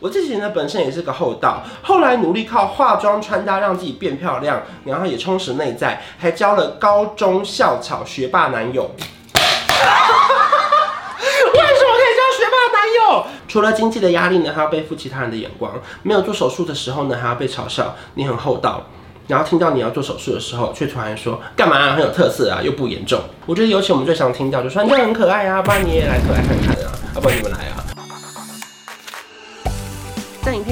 我自己呢，本身也是个厚道，后来努力靠化妆穿搭让自己变漂亮，然后也充实内在，还交了高中校草学霸男友。为什么可以交学霸男友？除了经济的压力呢，还要背负其他人的眼光。没有做手术的时候呢，还要被嘲笑你很厚道。然后听到你要做手术的时候，却突然说干嘛啊？很有特色啊，又不严重。我觉得尤其我们最常听到就说你这样很可爱啊，不然你也来可爱看看啊，要不然你们来啊。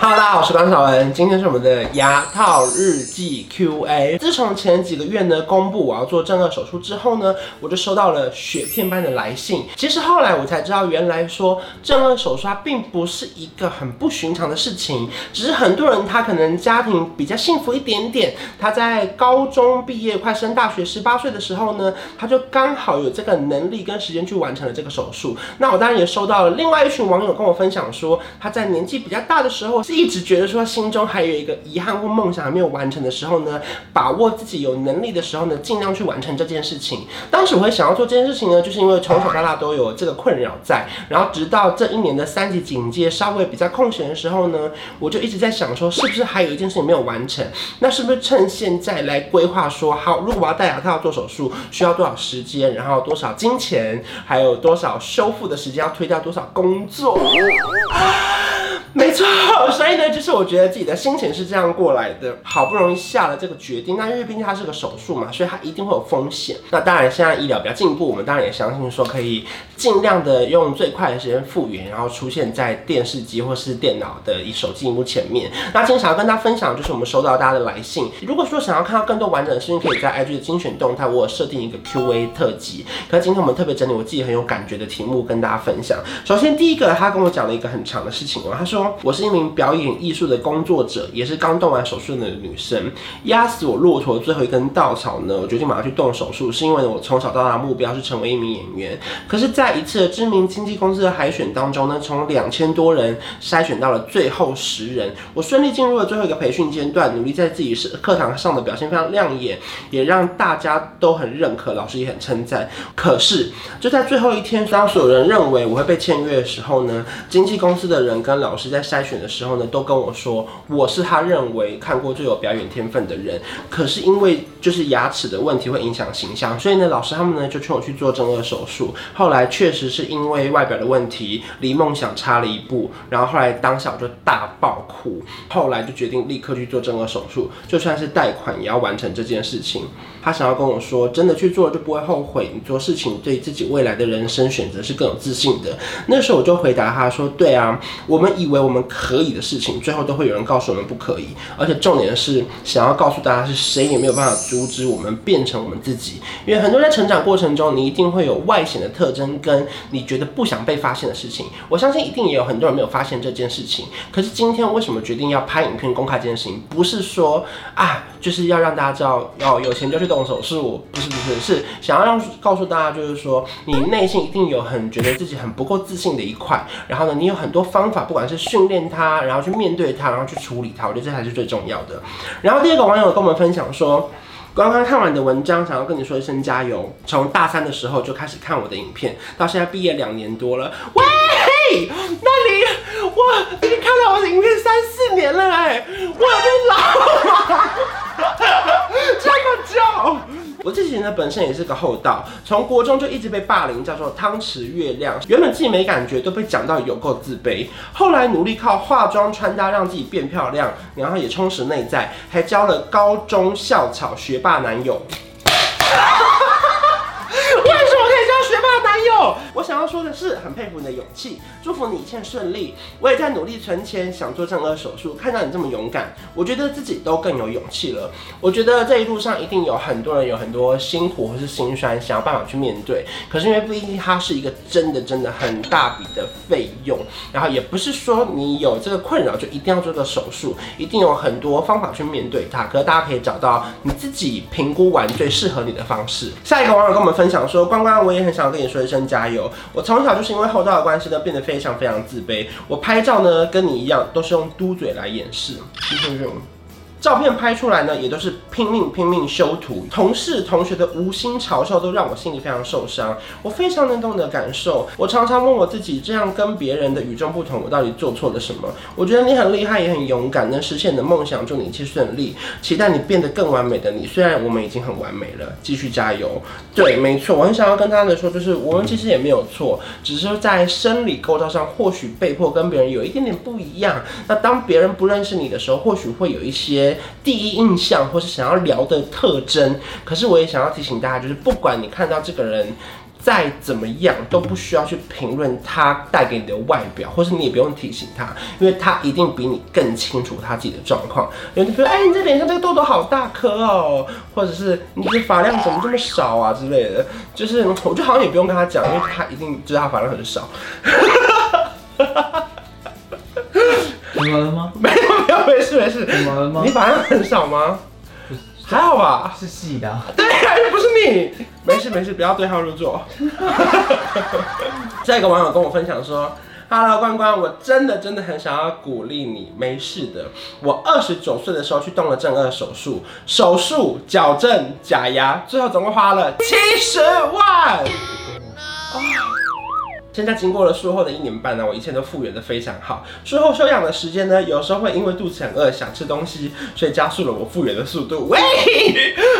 哈喽，大家好，我是关韶文，今天是我们的牙套日记 Q&A。自从前几个月呢公布我要做正顎手术之后呢，我就收到了雪片般的来信。其实后来我才知道，原来说正顎手术它并不是一个很不寻常的事情，只是很多人他可能家庭比较幸福一点点，他在高中毕业快升大学十八岁的时候呢，他就刚好有这个能力跟时间去完成了这个手术。那我当然也收到了另外一群网友跟我分享说，他在年纪比较大的时候。是一直觉得说心中还有一个遗憾或梦想还没有完成的时候呢，把握自己有能力的时候呢，尽量去完成这件事情。当时我会想要做这件事情呢，就是因为从小到大都有这个困扰在，然后直到这一年的三级警戒稍微比较空闲的时候呢，我就一直在想说，是不是还有一件事情没有完成？那是不是趁现在来规划说，好，如果我要戴牙套做手术，需要多少时间，然后多少金钱，还有多少修复的时间，要推掉多少工作？没错，所以呢，就是我觉得自己的心情是这样过来的。好不容易下了这个决定，那因为毕竟它是个手术嘛，所以它一定会有风险。那当然，现在医疗比较进步，我们当然也相信说可以尽量的用最快的时间复原，然后出现在电视机或是电脑的一手机荧幕前面。那今天想要跟大家分享，就是我们收到大家的来信。如果说想要看到更多完整的视频，可以在 IG 的精选动态，我设定一个 QA 特辑。可是今天我们特别整理我自己很有感觉的题目跟大家分享。首先第一个，他跟我讲了一个很长的事情哦，他说。我是一名表演艺术的工作者，也是刚动完手术的女生。压死我骆驼最后一根稻草呢，我决定马上去动手术，是因为我从小到大目标是成为一名演员。可是，在一次知名经纪公司的海选当中呢，从两千多人筛选到了最后十人，我顺利进入了最后一个培训阶段，努力在自己是课堂上的表现非常亮眼，也让大家都很认可，老师也很称赞。可是，就在最后一天，当所有人认为我会被签约的时候呢，经纪公司的人跟老师在在筛选的时候呢，都跟我说我是他认为看过最有表演天分的人。可是因为就是牙齿的问题会影响形象，所以呢，老师他们呢就劝我去做正颚手术。后来确实是因为外表的问题，离梦想差了一步。然后后来当下我就大爆哭，后来就决定立刻去做正颚手术，就算是贷款也要完成这件事情。他想要跟我说，真的去做就不会后悔。你做事情对自己未来的人生选择是更有自信的。那时候我就回答他说：“对啊，我们以为我们可以的事情，最后都会有人告诉我们不可以。而且重点是，想要告诉大家是谁也没有办法阻止我们变成我们自己。因为很多人在成长过程中，你一定会有外显的特征，跟你觉得不想被发现的事情。我相信一定也有很多人没有发现这件事情。可是今天为什么决定要拍影片公开这件事情？不是说啊，就是要让大家知道，哦有钱就去动手术。不是不是，是想要让告诉大家，就是说你内心一定有很觉得自己很不够自信的一块。然后呢，你有很多方法，不管是训练它，然后去面对它，然后去处理它。我觉得这才是最重要的。然后第二个网友跟我们分享说，刚刚看完你的文章，想要跟你说一声加油。从大三的时候就开始看我的影片，到现在毕业两年多了。喂，那你我已经看到我的影片三四年了哎，我有点老？这么久。我自己呢，本身也是个厚道，从国中就一直被霸凌，叫做汤匙月亮。原本自己没感觉，都被讲到有够自卑。后来努力靠化妆穿搭让自己变漂亮，然后也充实内在，还交了高中校草学霸男友。我想要说的是，很佩服你的勇气，祝福你一切顺利。我也在努力存钱，想做正颌手术。看到你这么勇敢，我觉得自己都更有勇气了。我觉得这一路上一定有很多人有很多辛苦或是心酸，想要办法去面对。可是因为毕竟它是一个真的真的很大笔的费用，然后也不是说你有这个困扰就一定要做个手术，一定有很多方法去面对它。可是大家可以找到你自己评估完最适合你的方式。下一个网友跟我们分享说：“关关，我也很想跟你说一声加油。”我从小就是因为厚道的关系呢，变得非常非常自卑。我拍照呢，跟你一样，都是用嘟嘴来掩饰。照片拍出来呢，也都是拼命拼命修图。同事同学的无心嘲笑都让我心里非常受伤。我非常能懂你的感受。我常常问我自己，这样跟别人的与众不同，我到底做错了什么？我觉得你很厉害，也很勇敢，能实现你的梦想。祝你一切顺利，期待你变得更完美的你。虽然我们已经很完美了，继续加油。对，没错，我很想要跟他们说，就是我们其实也没有错，只是在生理构造上，或许被迫跟别人有一点点不一样。那当别人不认识你的时候，或许会有一些。第一印象或是想要聊的特征，可是我也想要提醒大家，就是不管你看到这个人再怎么样，都不需要去评论他带给你的外表，或是你也不用提醒他，因为他一定比你更清楚他自己的状况。有人说：“哎，你这脸上这个痘痘好大颗哦，或者是你这发量怎么这么少啊之类的。”就是我觉得好像也不用跟他讲，因为他一定知道他发量很少。怎么了吗？没 有没事没事。怎么了吗？你反应很少吗？还好吧，是细的、啊。对呀，又不是你。没事没事，不要对号入座。下一个网友跟我分享说：“Hello，关关，我真的真的很想要鼓励你，没事的。我二十九岁的时候去动了正顎手术，手术矫正假牙，最后总共花了七十万。”现在经过了术后的一年半呢，我一切都复原的非常好。术后休养的时间呢，有时候会因为肚子很饿想吃东西，所以加速了我复原的速度。喂，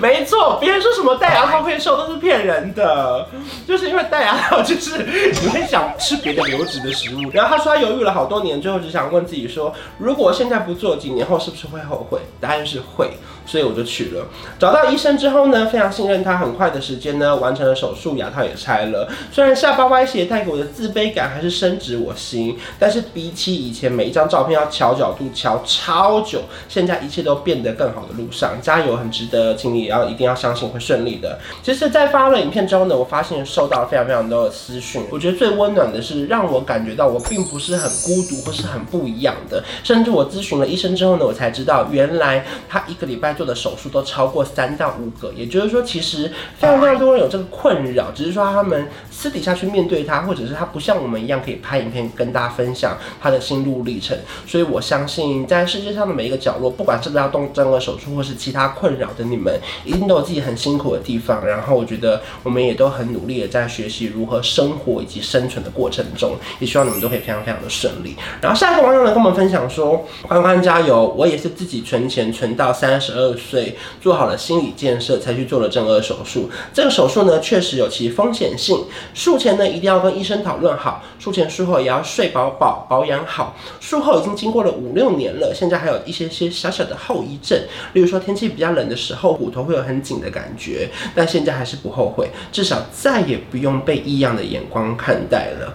没错，别人说什么戴牙套会瘦都是骗人的，就是因为戴牙套就是你会想吃别的流质的食物。然后他说他犹豫了好多年，最后只想问自己说，如果现在不做，几年后是不是会后悔？答案是会。所以我就去了，找到医生之后呢，非常信任他，很快的时间呢完成了手术，牙套也拆了。虽然下巴歪斜带给我的自卑感还是深植我心，但是比起以前每一张照片要调角度调超久，现在一切都变得更好的路上，加油，很值得，请你也要一定要相信会顺利的。其实，在发了影片之后呢，我发现收到了非常非常多的私讯，我觉得最温暖的是让我感觉到我并不是很孤独或是很不一样的，甚至我咨询了医生之后呢，我才知道原来他一个礼拜。做的手术都超过三到五个，也就是说，其实非常非常多人有这个困扰，只是说他们私底下去面对他，或者是他不像我们一样可以拍影片跟大家分享他的心路历程。所以我相信，在世界上的每一个角落，不管是不是要动正顎手术，或是其他困扰的你们，一定都有自己很辛苦的地方。然后我觉得我们也都很努力的在学习如何生活以及生存的过程中，也希望你们都可以非常非常的顺利。然后下一个网友呢跟我们分享说：“欢欢加油！我也是自己存钱存到三十二。”岁做好了心理建设，才去做了正顎手术。这个手术呢，确实有其风险性。术前呢，一定要跟医生讨论好。术前术后也要睡饱饱，保养好。术后已经经过了五六年了，现在还有一些些小小的后遗症，例如说天气比较冷的时候，骨头会有很紧的感觉。但现在还是不后悔，至少再也不用被异样的眼光看待了。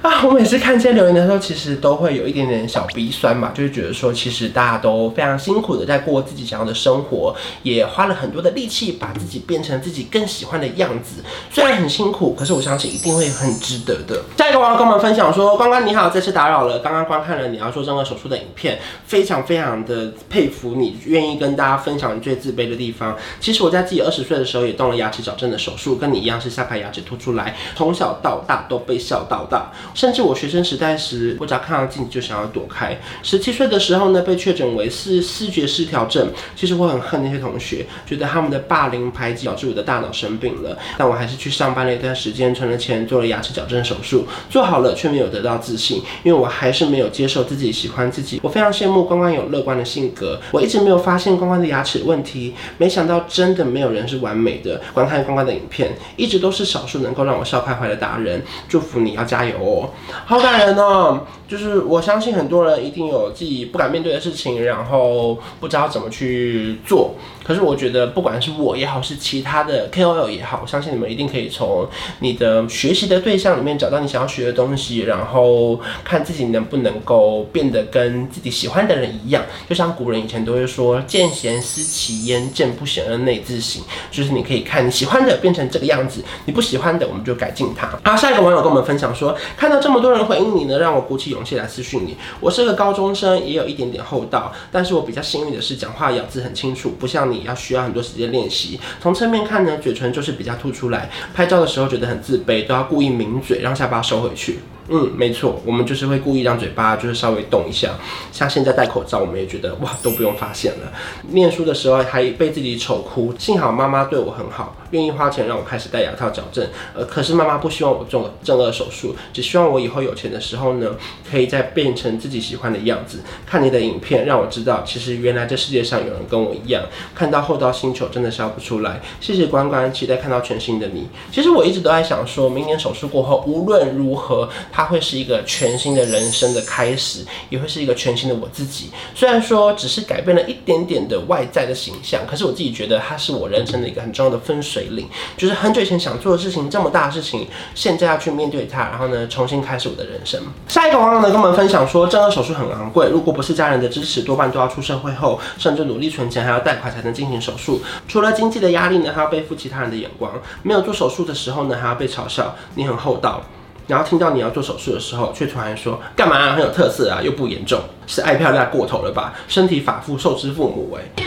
啊，我每次看这些留言的时候，其实都会有一点点小鼻酸嘛，就是觉得说，其实大家都非常辛苦的在过自己想要的生活，也花了很多的力气把自己变成自己更喜欢的样子。虽然很辛苦，可是我相信一定会很值得的。下一个网友跟我们分享说：“关关你好，这次打扰了，刚刚观看了你要做正顎手术的影片，非常非常的佩服你，愿意跟大家分享你最自卑的地方。其实我在自己二十岁的时候也动了牙齿矫正的手术，跟你一样是下排牙齿凸出来，从小到大都被笑到大。”甚至我学生时代时，我只要看到镜子就想要躲开。十七岁的时候呢，被确诊为是视觉失调症。其实我很恨那些同学，觉得他们的霸凌排挤导致我的大脑生病了。但我还是去上班了一段时间，存了钱做了牙齿矫正手术，做好了却没有得到自信，因为我还是没有接受自己喜欢自己。我非常羡慕关关有乐观的性格，我一直没有发现关关的牙齿问题，没想到真的没有人是完美的。观看关关的影片，一直都是少数能够让我笑开怀的达人。祝福你要加油哦！好感人哦。就是我相信很多人一定有自己不敢面对的事情，然后不知道怎么去做。可是我觉得，不管是我也好，是其他的 KOL 也好，我相信你们一定可以从你的学习的对象里面找到你想要学的东西，然后看自己能不能够变得跟自己喜欢的人一样。就像古人以前都会说：“见贤思齐焉，见不贤而内自省。”就是你可以看你喜欢的变成这个样子，你不喜欢的我们就改进它。好，下一个网友跟我们分享说，看到这么多人回应你呢，让我鼓起勇气来私讯你。我是个高中生，也有一点点厚道，但是我比较幸运的是讲话咬字很清楚，不像你。要需要很多时间练习。从侧面看呢，嘴唇就是比较凸出来。拍照的时候觉得很自卑，都要故意抿嘴，让下巴收回去。嗯，没错，我们就是会故意让嘴巴就是稍微动一下。像现在戴口罩，我们也觉得哇，都不用发现了。念书的时候还被自己丑哭，幸好妈妈对我很好，愿意花钱让我开始戴牙套矫正。呃，可是妈妈不希望我做正颚手术，只希望我以后有钱的时候呢，可以再变成自己喜欢的样子。看你的影片，让我知道，其实原来这世界上有人跟我一样。看到后道星球，真的笑不出来。谢谢关关，期待看到全新的你。其实我一直都在想，说明年手术过后，无论如何，它会是一个全新的人生的开始，也会是一个全新的我自己。虽然说只是改变了一点点的外在的形象，可是我自己觉得它是我人生的一个很重要的分水岭。就是很久以前想做的事情，这么大的事情，现在要去面对它，然后呢，重新开始我的人生。下一个网友呢跟我们分享说，正顎手术很昂贵，如果不是家人的支持，多半都要出社会后，甚至努力存钱，还要贷款才能进行手术。除了经济的压力呢，还要背负其他人的眼光。没有做手术的时候呢，还要被嘲笑你很厚道。然后听到你要做手术的时候，却突然说干嘛啊？很有特色啊，又不严重，是爱漂亮过头了吧？身体发肤受之父母哎。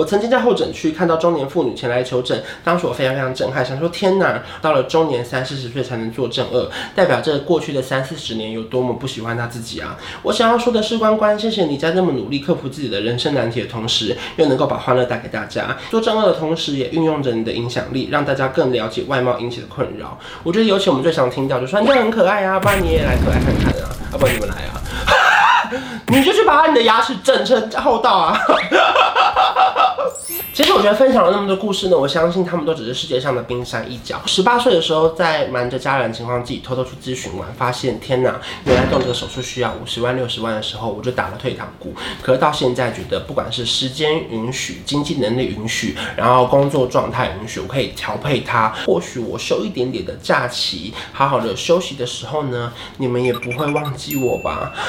我曾经在候诊区看到中年妇女前来求诊，当时我非常非常震撼，想说天哪，到了中年三四十岁才能做正二，代表着过去的三四十年有多么不喜欢他自己啊！我想要说的是，关关，谢谢你在那么努力克服自己的人生难题的同时，又能够把欢乐带给大家。做正二的同时，也运用着你的影响力，让大家更了解外貌引起的困扰。我觉得尤其我们最想听到就说你很可爱啊，不然你也来可爱看看啊，要不然你们来啊，你就去把你的牙齿整成厚道啊！其实我觉得分享了那么多故事呢，我相信他们都只是世界上的冰山一角。十八岁的时候，在瞒着家人情况，自己偷偷去咨询完，发现天哪，原来动这个手术需要五十万、六十万的时候，我就打了退堂鼓。可是到现在，觉得不管是时间允许、经济能力允许，然后工作状态允许，我可以调配它。或许我休一点点的假期，好好的休息的时候呢，你们也不会忘记我吧？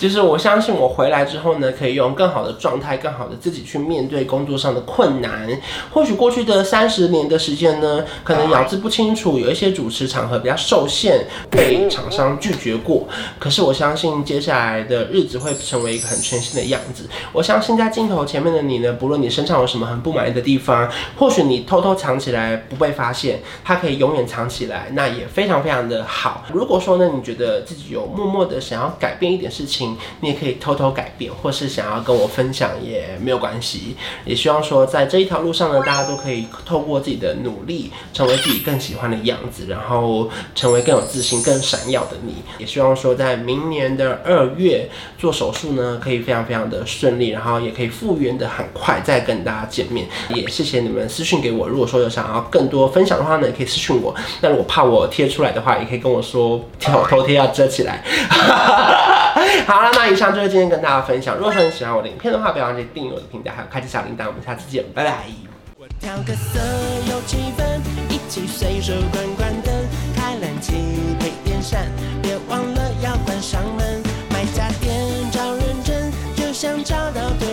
就是我相信我回来之后呢，可以用更好的状态、更好的自己。去面对工作上的困难，或许过去的三十年的时间呢，可能咬字不清楚，有一些主持场合比较受限，被厂商拒绝过。可是我相信接下来的日子会成为一个很全新的样子。我相信在镜头前面的你呢，不论你身上有什么很不满意的地方，或许你偷偷藏起来不被发现，它可以永远藏起来，那也非常非常的好。如果说呢，你觉得自己有默默的想要改变一点事情，你也可以偷偷改变，或是想要跟我分享也没有关系。也希望说，在这一条路上呢，大家都可以透过自己的努力，成为自己更喜欢的样子，然后成为更有自信、更闪耀的你。也希望说，在明年的二月做手术呢，可以非常非常的顺利，然后也可以复原的很快，再跟大家见面。也谢谢你们私讯给我，如果说有想要更多分享的话呢，也可以私讯我。那如果怕我贴出来的话，也可以跟我说，头头贴要遮起来。好了那以上就是今天跟大家分享。如果说你喜欢我的影片的话不要忘记订阅我的频道还有开启小铃铛。我们下次见拜拜。我调个色有一起随手关关灯开冷气配电扇别忘了要关上门买家电找认真就找到对